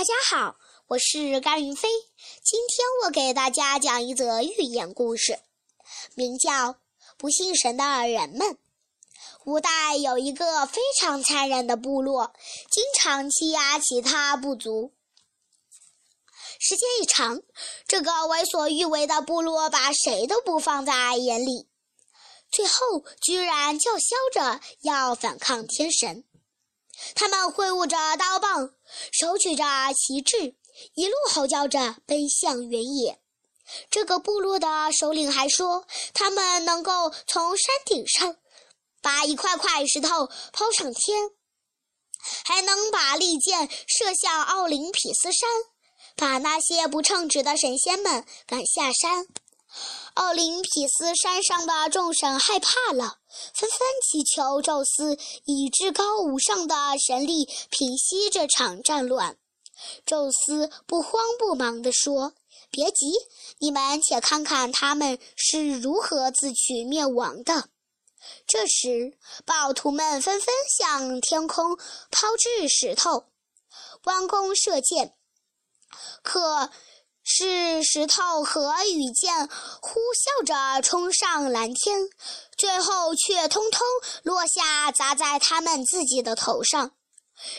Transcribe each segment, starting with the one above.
大家好，我是甘云飞。今天我给大家讲一则寓言故事，名叫《不信神的人们》。古代有一个非常残忍的部落，经常欺压其他部族。时间一长，这个为所欲为的部落把谁都不放在眼里，最后居然叫嚣着要反抗天神。他们挥舞着刀，手举着旗帜，一路吼叫着奔向原野。这个部落的首领还说，他们能够从山顶上把一块块石头抛上天，还能把利箭射向奥林匹斯山，把那些不称职的神仙们赶下山。奥林匹斯山上的众神害怕了，纷纷祈求宙斯以至高无上的神力平息这场战乱。宙斯不慌不忙地说：“别急，你们且看看他们是如何自取灭亡的。”这时，暴徒们纷纷向天空抛掷石头，弯弓射箭，可。是石头和雨箭呼啸着冲上蓝天，最后却通通落下，砸在他们自己的头上。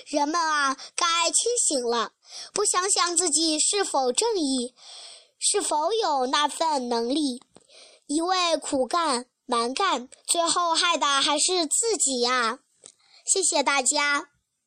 人们啊，该清醒了！不想想自己是否正义，是否有那份能力？一味苦干蛮干，最后害的还是自己呀！谢谢大家。